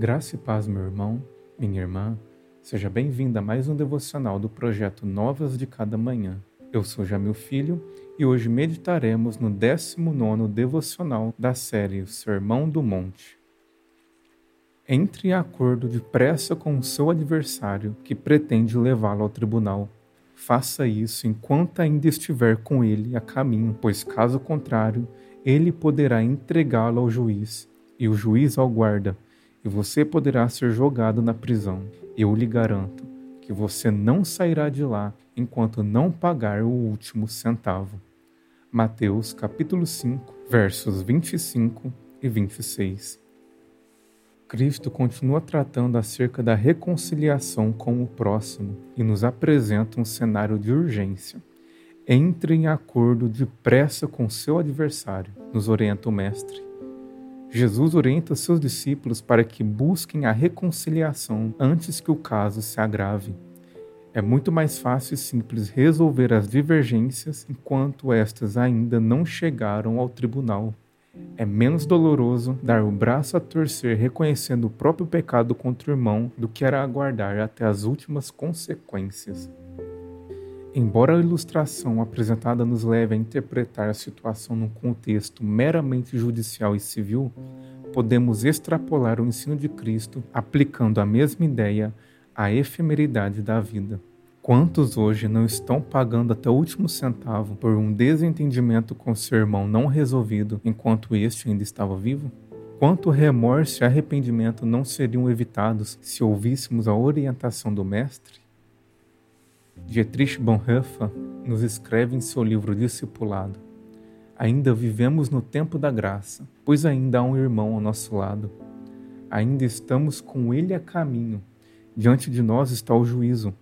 Graça e paz, meu irmão, minha irmã. Seja bem-vinda a mais um devocional do projeto Novas de Cada Manhã. Eu sou Jamil Filho e hoje meditaremos no 19 devocional da série O Sermão do Monte. Entre em acordo depressa com o seu adversário que pretende levá-lo ao tribunal. Faça isso enquanto ainda estiver com ele a caminho, pois caso contrário, ele poderá entregá-lo ao juiz e o juiz ao guarda e você poderá ser jogado na prisão. Eu lhe garanto que você não sairá de lá enquanto não pagar o último centavo. Mateus capítulo 5, versos 25 e 26. Cristo continua tratando acerca da reconciliação com o próximo e nos apresenta um cenário de urgência. Entre em acordo depressa com seu adversário, nos orienta o Mestre. Jesus orienta seus discípulos para que busquem a reconciliação antes que o caso se agrave. É muito mais fácil e simples resolver as divergências enquanto estas ainda não chegaram ao tribunal. É menos doloroso dar o braço a torcer reconhecendo o próprio pecado contra o irmão do que era aguardar até as últimas consequências. Embora a ilustração apresentada nos leve a interpretar a situação num contexto meramente judicial e civil, podemos extrapolar o ensino de Cristo aplicando a mesma ideia à efemeridade da vida. Quantos hoje não estão pagando até o último centavo por um desentendimento com seu irmão não resolvido enquanto este ainda estava vivo? Quanto remorso e arrependimento não seriam evitados se ouvíssemos a orientação do Mestre? Dietrich Bonhoeffer nos escreve em seu livro Discipulado: Ainda vivemos no tempo da graça, pois ainda há um irmão ao nosso lado. Ainda estamos com ele a caminho. Diante de nós está o juízo.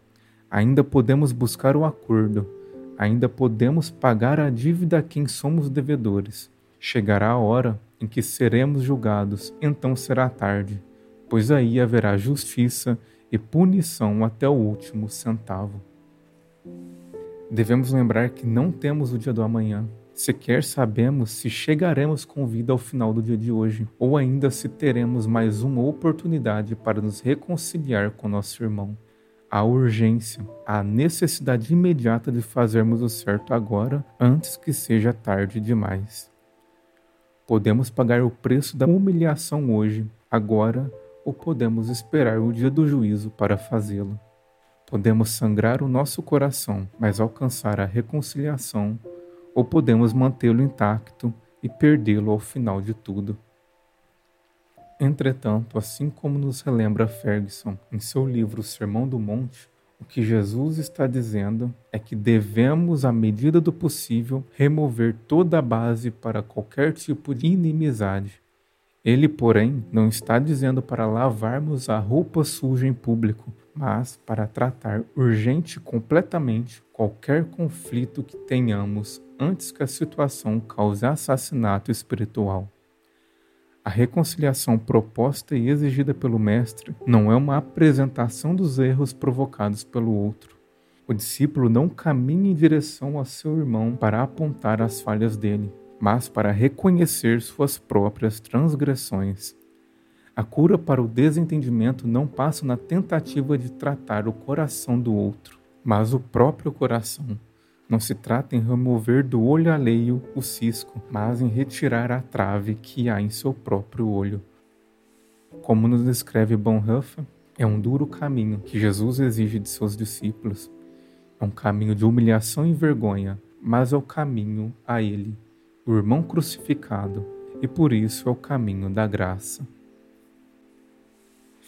Ainda podemos buscar o acordo. Ainda podemos pagar a dívida a quem somos devedores. Chegará a hora em que seremos julgados, então será tarde, pois aí haverá justiça e punição até o último centavo. Devemos lembrar que não temos o dia do amanhã. Sequer sabemos se chegaremos com vida ao final do dia de hoje, ou ainda se teremos mais uma oportunidade para nos reconciliar com nosso irmão. A urgência, a necessidade imediata de fazermos o certo agora, antes que seja tarde demais. Podemos pagar o preço da humilhação hoje, agora, ou podemos esperar o dia do juízo para fazê-lo. Podemos sangrar o nosso coração, mas alcançar a reconciliação, ou podemos mantê-lo intacto e perdê-lo ao final de tudo. Entretanto, assim como nos relembra Ferguson em seu livro Sermão do Monte, o que Jesus está dizendo é que devemos, à medida do possível, remover toda a base para qualquer tipo de inimizade. Ele, porém, não está dizendo para lavarmos a roupa suja em público, mas para tratar urgente completamente qualquer conflito que tenhamos antes que a situação cause assassinato espiritual. A reconciliação proposta e exigida pelo Mestre não é uma apresentação dos erros provocados pelo outro. O discípulo não caminha em direção a seu irmão para apontar as falhas dele, mas para reconhecer suas próprias transgressões a cura para o desentendimento não passa na tentativa de tratar o coração do outro, mas o próprio coração. Não se trata em remover do olho alheio o cisco, mas em retirar a trave que há em seu próprio olho. Como nos descreve Bonhoeffer, é um duro caminho que Jesus exige de seus discípulos. É um caminho de humilhação e vergonha, mas é o caminho a Ele, o irmão crucificado, e por isso é o caminho da graça.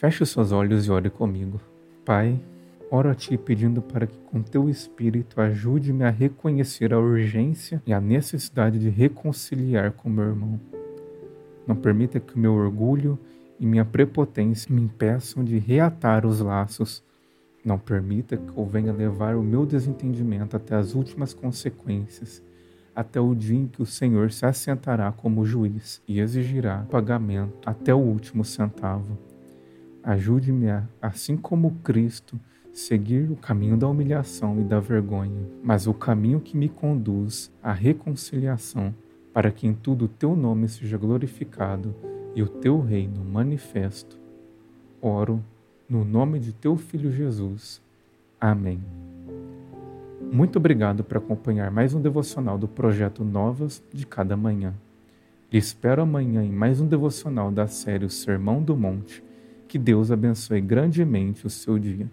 Feche os seus olhos e ore comigo. Pai, oro a Ti pedindo para que com Teu Espírito ajude-me a reconhecer a urgência e a necessidade de reconciliar com meu irmão. Não permita que meu orgulho e minha prepotência me impeçam de reatar os laços. Não permita que eu venha levar o meu desentendimento até as últimas consequências, até o dia em que o Senhor se assentará como juiz e exigirá pagamento até o último centavo. Ajude-me a, assim como Cristo, seguir o caminho da humilhação e da vergonha, mas o caminho que me conduz à reconciliação, para que em tudo o teu nome seja glorificado e o teu reino manifesto. oro no nome de teu Filho Jesus. Amém. Muito obrigado por acompanhar mais um devocional do projeto Novas de Cada Manhã. Lhe espero amanhã em mais um devocional da série O Sermão do Monte. Que Deus abençoe grandemente o seu dia.